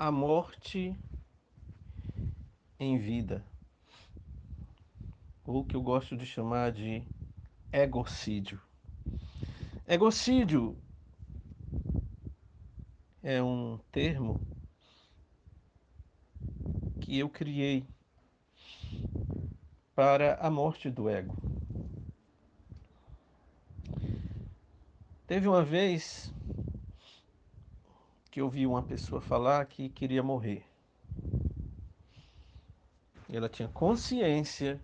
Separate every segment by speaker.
Speaker 1: a morte em vida, ou que eu gosto de chamar de egocídio. Egocídio é um termo que eu criei para a morte do ego. Teve uma vez que eu vi uma pessoa falar que queria morrer. Ela tinha consciência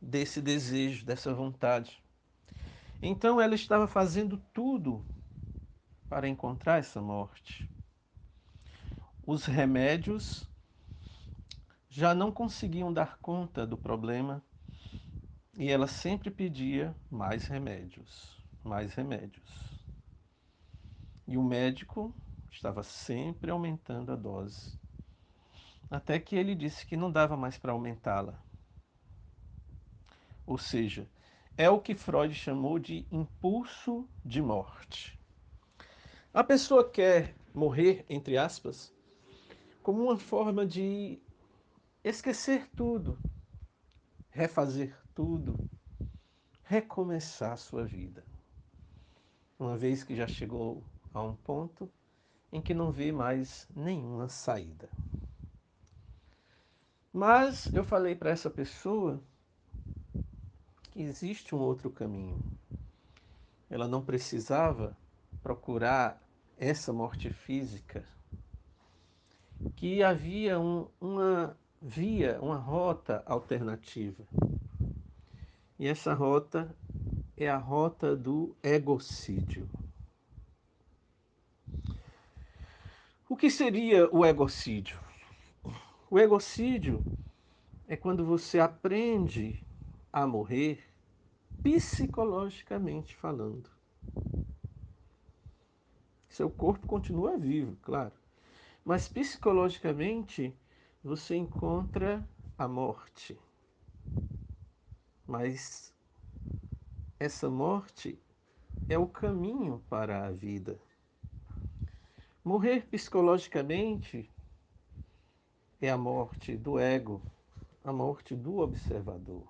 Speaker 1: desse desejo, dessa vontade. Então ela estava fazendo tudo para encontrar essa morte. Os remédios já não conseguiam dar conta do problema e ela sempre pedia mais remédios, mais remédios. E o médico estava sempre aumentando a dose. Até que ele disse que não dava mais para aumentá-la. Ou seja, é o que Freud chamou de impulso de morte. A pessoa quer morrer, entre aspas, como uma forma de esquecer tudo, refazer tudo, recomeçar a sua vida. Uma vez que já chegou a um ponto em que não vê mais nenhuma saída. Mas eu falei para essa pessoa que existe um outro caminho. Ela não precisava procurar essa morte física, que havia um, uma via, uma rota alternativa. E essa rota é a rota do egocídio. O que seria o egocídio? O egocídio é quando você aprende a morrer psicologicamente falando. Seu corpo continua vivo, claro, mas psicologicamente você encontra a morte. Mas essa morte é o caminho para a vida. Morrer psicologicamente é a morte do ego, a morte do observador.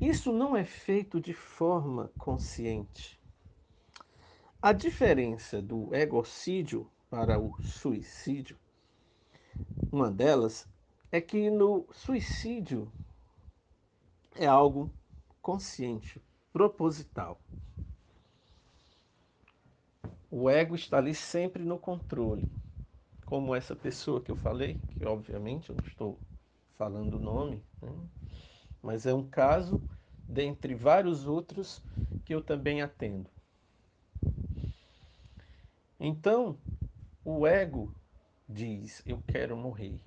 Speaker 1: Isso não é feito de forma consciente. A diferença do egocídio para o suicídio, uma delas é que no suicídio é algo consciente, proposital. O ego está ali sempre no controle. Como essa pessoa que eu falei, que obviamente eu não estou falando o nome, né? mas é um caso dentre vários outros que eu também atendo. Então, o ego diz: Eu quero morrer.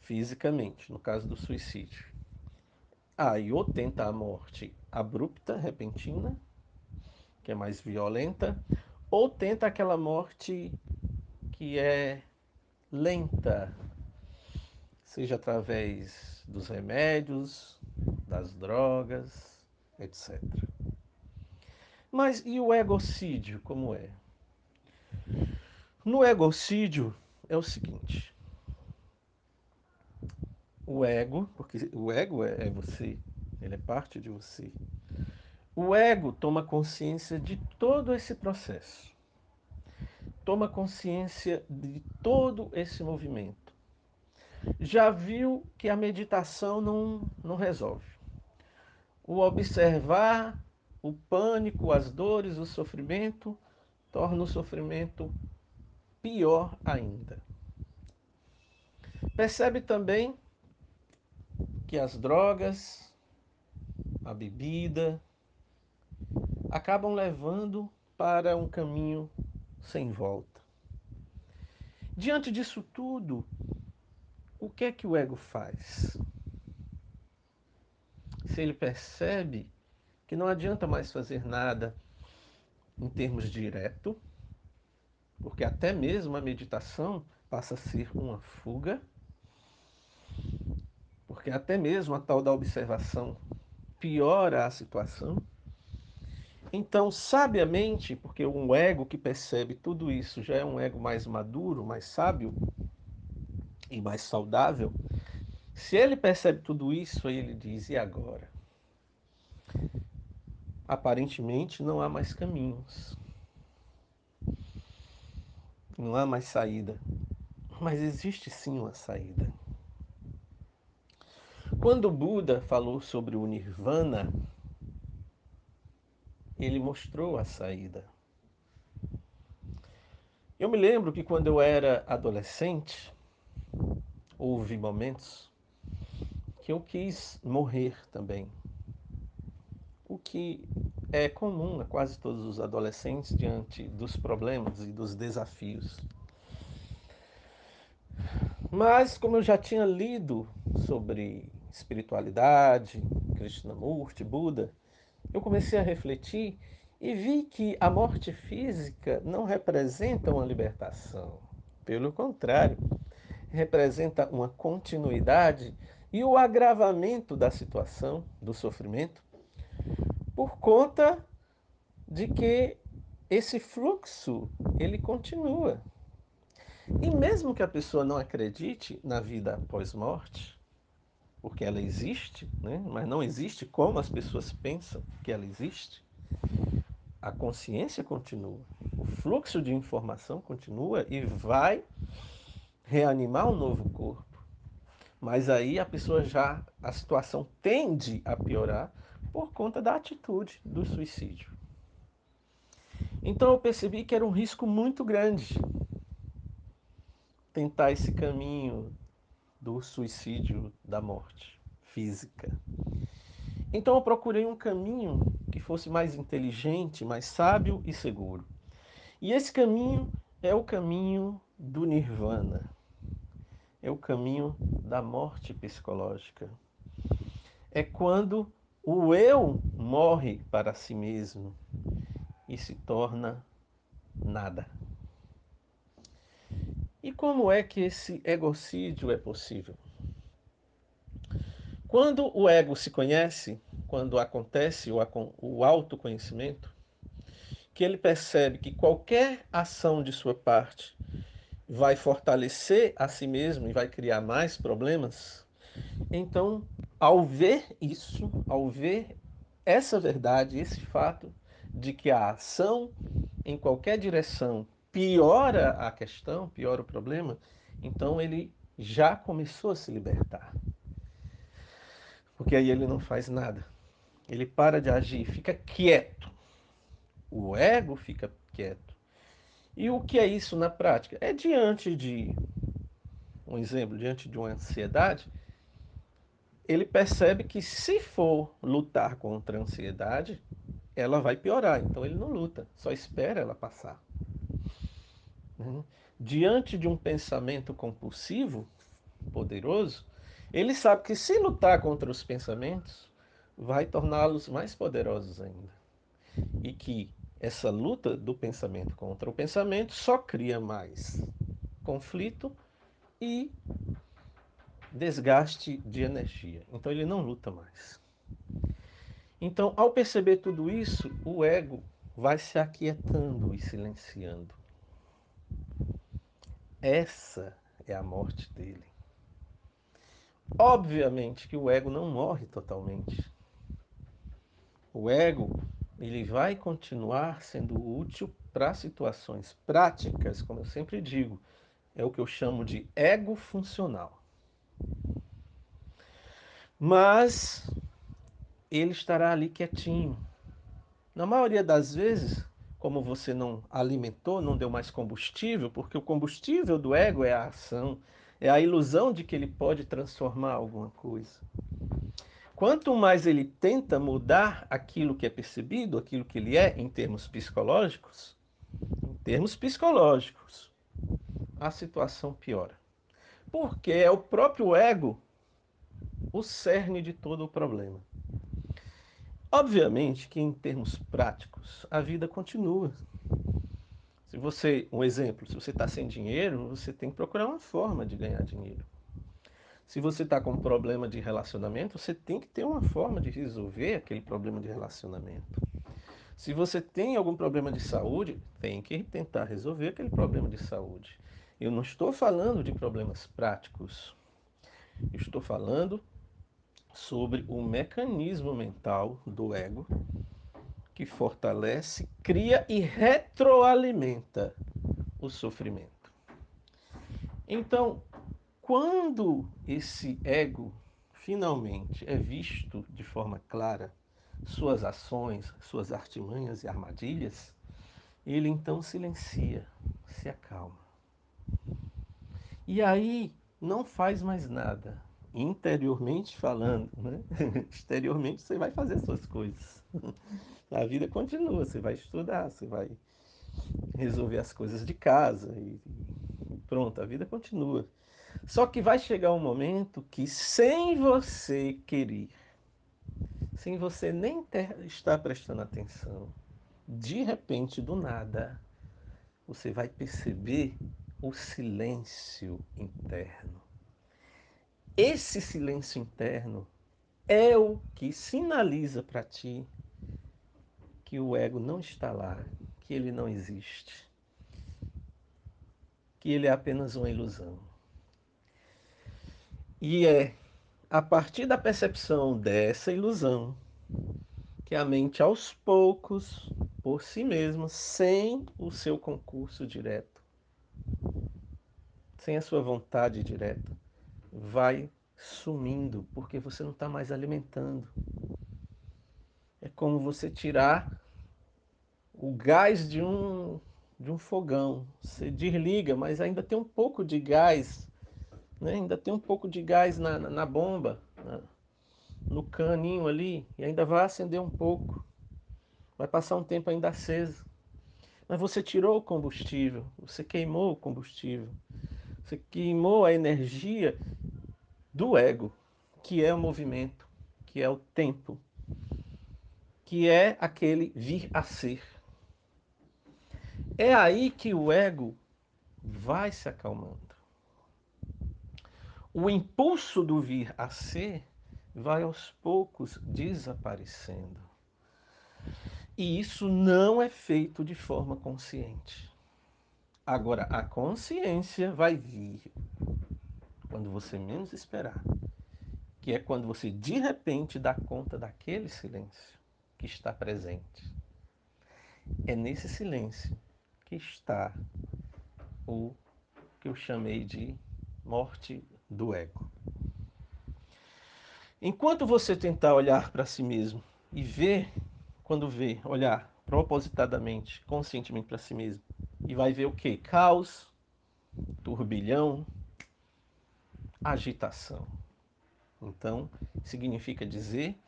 Speaker 1: Fisicamente, no caso do suicídio. Aí, ou tenta a morte abrupta, repentina, que é mais violenta, ou tenta aquela morte que é lenta, seja através dos remédios, das drogas, etc. Mas e o egocídio, como é? No egocídio é o seguinte: o ego, porque o ego é, é você, ele é parte de você. O ego toma consciência de todo esse processo, toma consciência de todo esse movimento. Já viu que a meditação não, não resolve. O observar o pânico, as dores, o sofrimento, torna o sofrimento pior ainda. Percebe também que as drogas, a bebida, acabam levando para um caminho sem volta. Diante disso tudo, o que é que o ego faz? Se ele percebe que não adianta mais fazer nada em termos direto, porque até mesmo a meditação passa a ser uma fuga, porque até mesmo a tal da observação piora a situação. Então, sabiamente, porque um ego que percebe tudo isso já é um ego mais maduro, mais sábio e mais saudável, se ele percebe tudo isso, aí ele diz: e agora? Aparentemente não há mais caminhos, não há mais saída, mas existe sim uma saída. Quando Buda falou sobre o Nirvana, ele mostrou a saída. Eu me lembro que quando eu era adolescente, houve momentos que eu quis morrer também. O que é comum a quase todos os adolescentes diante dos problemas e dos desafios. Mas, como eu já tinha lido sobre espiritualidade, Krishnamurti, Buda, eu comecei a refletir e vi que a morte física não representa uma libertação. Pelo contrário, representa uma continuidade e o agravamento da situação, do sofrimento, por conta de que esse fluxo ele continua. E mesmo que a pessoa não acredite na vida após morte, porque ela existe, né? mas não existe como as pessoas pensam que ela existe, a consciência continua, o fluxo de informação continua e vai reanimar um novo corpo. Mas aí a pessoa já, a situação tende a piorar por conta da atitude do suicídio. Então eu percebi que era um risco muito grande tentar esse caminho do suicídio, da morte física. Então eu procurei um caminho que fosse mais inteligente, mais sábio e seguro. E esse caminho é o caminho do nirvana. É o caminho da morte psicológica. É quando o eu morre para si mesmo e se torna nada. E como é que esse egocídio é possível? Quando o ego se conhece, quando acontece o autoconhecimento, que ele percebe que qualquer ação de sua parte vai fortalecer a si mesmo e vai criar mais problemas, então, ao ver isso, ao ver essa verdade, esse fato de que a ação em qualquer direção piora a questão, piora o problema, então ele já começou a se libertar. Porque aí ele não faz nada. Ele para de agir, fica quieto. O ego fica quieto. E o que é isso na prática? É diante de um exemplo, diante de uma ansiedade, ele percebe que se for lutar contra a ansiedade, ela vai piorar. Então ele não luta, só espera ela passar. Né? Diante de um pensamento compulsivo, poderoso, ele sabe que se lutar contra os pensamentos, vai torná-los mais poderosos ainda. E que essa luta do pensamento contra o pensamento só cria mais conflito e desgaste de energia. Então ele não luta mais. Então, ao perceber tudo isso, o ego vai se aquietando e silenciando. Essa é a morte dele. Obviamente que o ego não morre totalmente. O ego, ele vai continuar sendo útil para situações práticas, como eu sempre digo, é o que eu chamo de ego funcional. Mas ele estará ali quietinho. Na maioria das vezes, como você não alimentou, não deu mais combustível, porque o combustível do ego é a ação, é a ilusão de que ele pode transformar alguma coisa. Quanto mais ele tenta mudar aquilo que é percebido, aquilo que ele é, em termos psicológicos, em termos psicológicos, a situação piora. Porque é o próprio ego o cerne de todo o problema. Obviamente que em termos práticos, a vida continua. Se você, um exemplo, se você está sem dinheiro, você tem que procurar uma forma de ganhar dinheiro. Se você está com um problema de relacionamento, você tem que ter uma forma de resolver aquele problema de relacionamento. Se você tem algum problema de saúde, tem que tentar resolver aquele problema de saúde. Eu não estou falando de problemas práticos. Eu estou falando sobre o mecanismo mental do ego que fortalece, cria e retroalimenta o sofrimento. Então, quando esse ego finalmente é visto de forma clara, suas ações, suas artimanhas e armadilhas, ele então silencia, se acalma. E aí não faz mais nada, interiormente falando, né? exteriormente você vai fazer suas coisas. A vida continua, você vai estudar, você vai resolver as coisas de casa e pronto, a vida continua. Só que vai chegar um momento que sem você querer, sem você nem ter, estar prestando atenção, de repente, do nada, você vai perceber o silêncio interno. Esse silêncio interno é o que sinaliza para ti que o ego não está lá, que ele não existe, que ele é apenas uma ilusão. E é a partir da percepção dessa ilusão que a mente, aos poucos, por si mesma, sem o seu concurso direto, sem a sua vontade direta, vai sumindo, porque você não está mais alimentando. É como você tirar o gás de um, de um fogão. Você desliga, mas ainda tem um pouco de gás, né? ainda tem um pouco de gás na, na, na bomba, no caninho ali, e ainda vai acender um pouco. Vai passar um tempo ainda aceso. Mas você tirou o combustível, você queimou o combustível, você queimou a energia do ego, que é o movimento, que é o tempo, que é aquele vir a ser. É aí que o ego vai se acalmando. O impulso do vir a ser vai aos poucos desaparecendo. E isso não é feito de forma consciente. Agora, a consciência vai vir quando você menos esperar, que é quando você de repente dá conta daquele silêncio que está presente. É nesse silêncio que está o que eu chamei de morte do ego. Enquanto você tentar olhar para si mesmo e ver, quando vê, olhar propositadamente, conscientemente para si mesmo, e vai ver o que? Caos, turbilhão, agitação. Então, significa dizer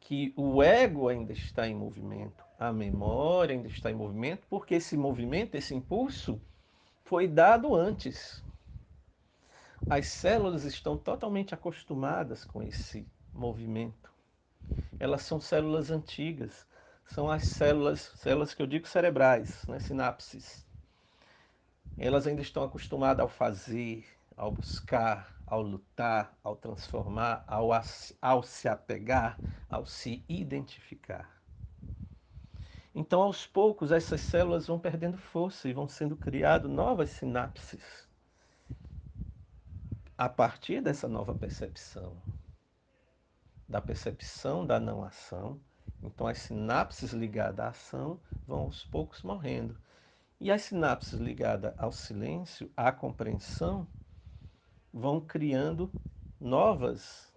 Speaker 1: que o ego ainda está em movimento, a memória ainda está em movimento, porque esse movimento, esse impulso, foi dado antes. As células estão totalmente acostumadas com esse movimento. Elas são células antigas, são as células, células que eu digo cerebrais, né, sinapses. Elas ainda estão acostumadas ao fazer, ao buscar, ao lutar, ao transformar, ao, ao se apegar, ao se identificar. Então, aos poucos, essas células vão perdendo força e vão sendo criadas novas sinapses a partir dessa nova percepção, da percepção da não ação. Então, as sinapses ligadas à ação vão aos poucos morrendo. E as sinapses ligadas ao silêncio, à compreensão, vão criando novas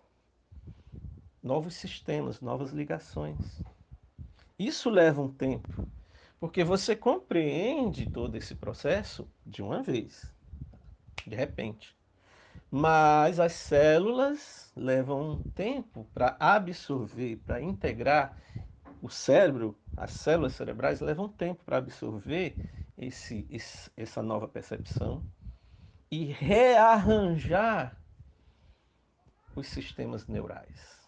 Speaker 1: novos sistemas, novas ligações. Isso leva um tempo, porque você compreende todo esse processo de uma vez, de repente. Mas as células levam um tempo para absorver, para integrar o cérebro, as células cerebrais levam tempo para absorver esse, esse, essa nova percepção e rearranjar os sistemas neurais.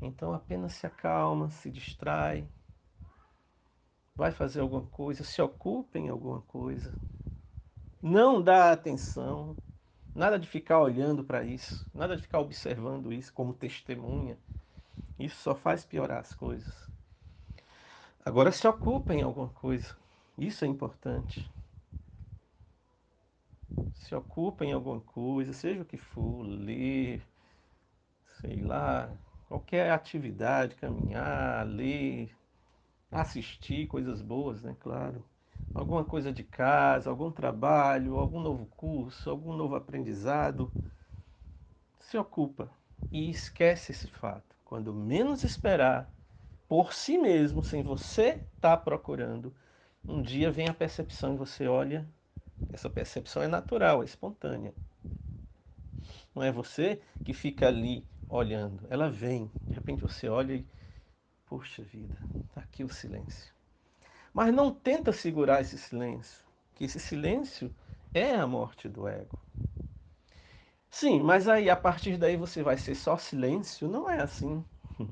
Speaker 1: Então apenas se acalma, se distrai, vai fazer alguma coisa, se ocupa em alguma coisa. Não dá atenção, nada de ficar olhando para isso, nada de ficar observando isso como testemunha. Isso só faz piorar as coisas. Agora se ocupa em alguma coisa. Isso é importante. Se ocupa em alguma coisa, seja o que for, ler, sei lá, qualquer atividade, caminhar, ler, assistir coisas boas, né? Claro. Alguma coisa de casa, algum trabalho, algum novo curso, algum novo aprendizado. Se ocupa e esquece esse fato. Quando menos esperar, por si mesmo, sem você estar tá procurando, um dia vem a percepção e você olha, essa percepção é natural, é espontânea. Não é você que fica ali olhando, ela vem. De repente você olha e, poxa vida, tá aqui o silêncio. Mas não tenta segurar esse silêncio, que esse silêncio é a morte do ego. Sim, mas aí a partir daí você vai ser só silêncio? Não é assim.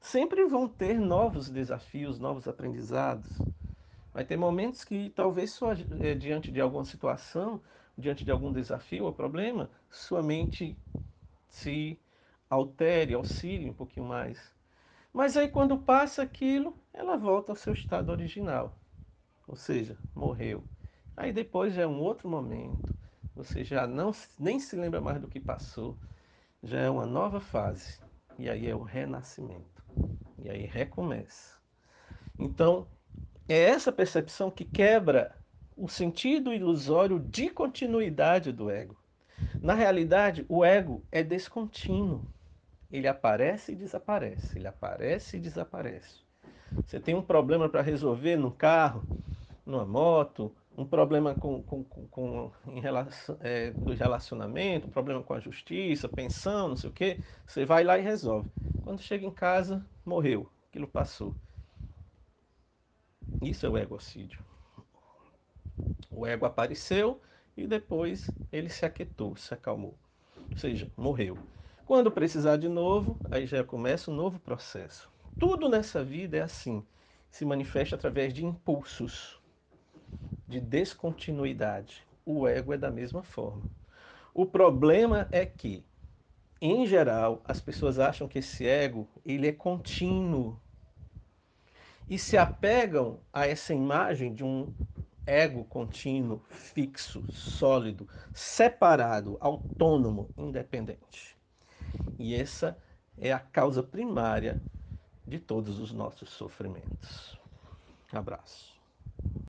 Speaker 1: Sempre vão ter novos desafios, novos aprendizados. Vai ter momentos que talvez é, diante de alguma situação, diante de algum desafio ou problema, sua mente se altere, auxilie um pouquinho mais. Mas aí quando passa aquilo, ela volta ao seu estado original. Ou seja, morreu. Aí depois já é um outro momento. Você já não nem se lembra mais do que passou. Já é uma nova fase. E aí é o renascimento. E aí recomeça. Então, é essa percepção que quebra o sentido ilusório de continuidade do ego. Na realidade, o ego é descontínuo. Ele aparece e desaparece, ele aparece e desaparece. Você tem um problema para resolver no carro, numa moto, um problema com, com, com, com em relação, é, do relacionamento, um problema com a justiça, pensão, não sei o quê, você vai lá e resolve. Quando chega em casa, morreu, aquilo passou. Isso é o egocídio. O ego apareceu e depois ele se aquietou, se acalmou. Ou seja, morreu. Quando precisar de novo, aí já começa um novo processo. Tudo nessa vida é assim. Se manifesta através de impulsos de descontinuidade. O ego é da mesma forma. O problema é que, em geral, as pessoas acham que esse ego ele é contínuo e se apegam a essa imagem de um ego contínuo, fixo, sólido, separado, autônomo, independente. E essa é a causa primária de todos os nossos sofrimentos. Abraço.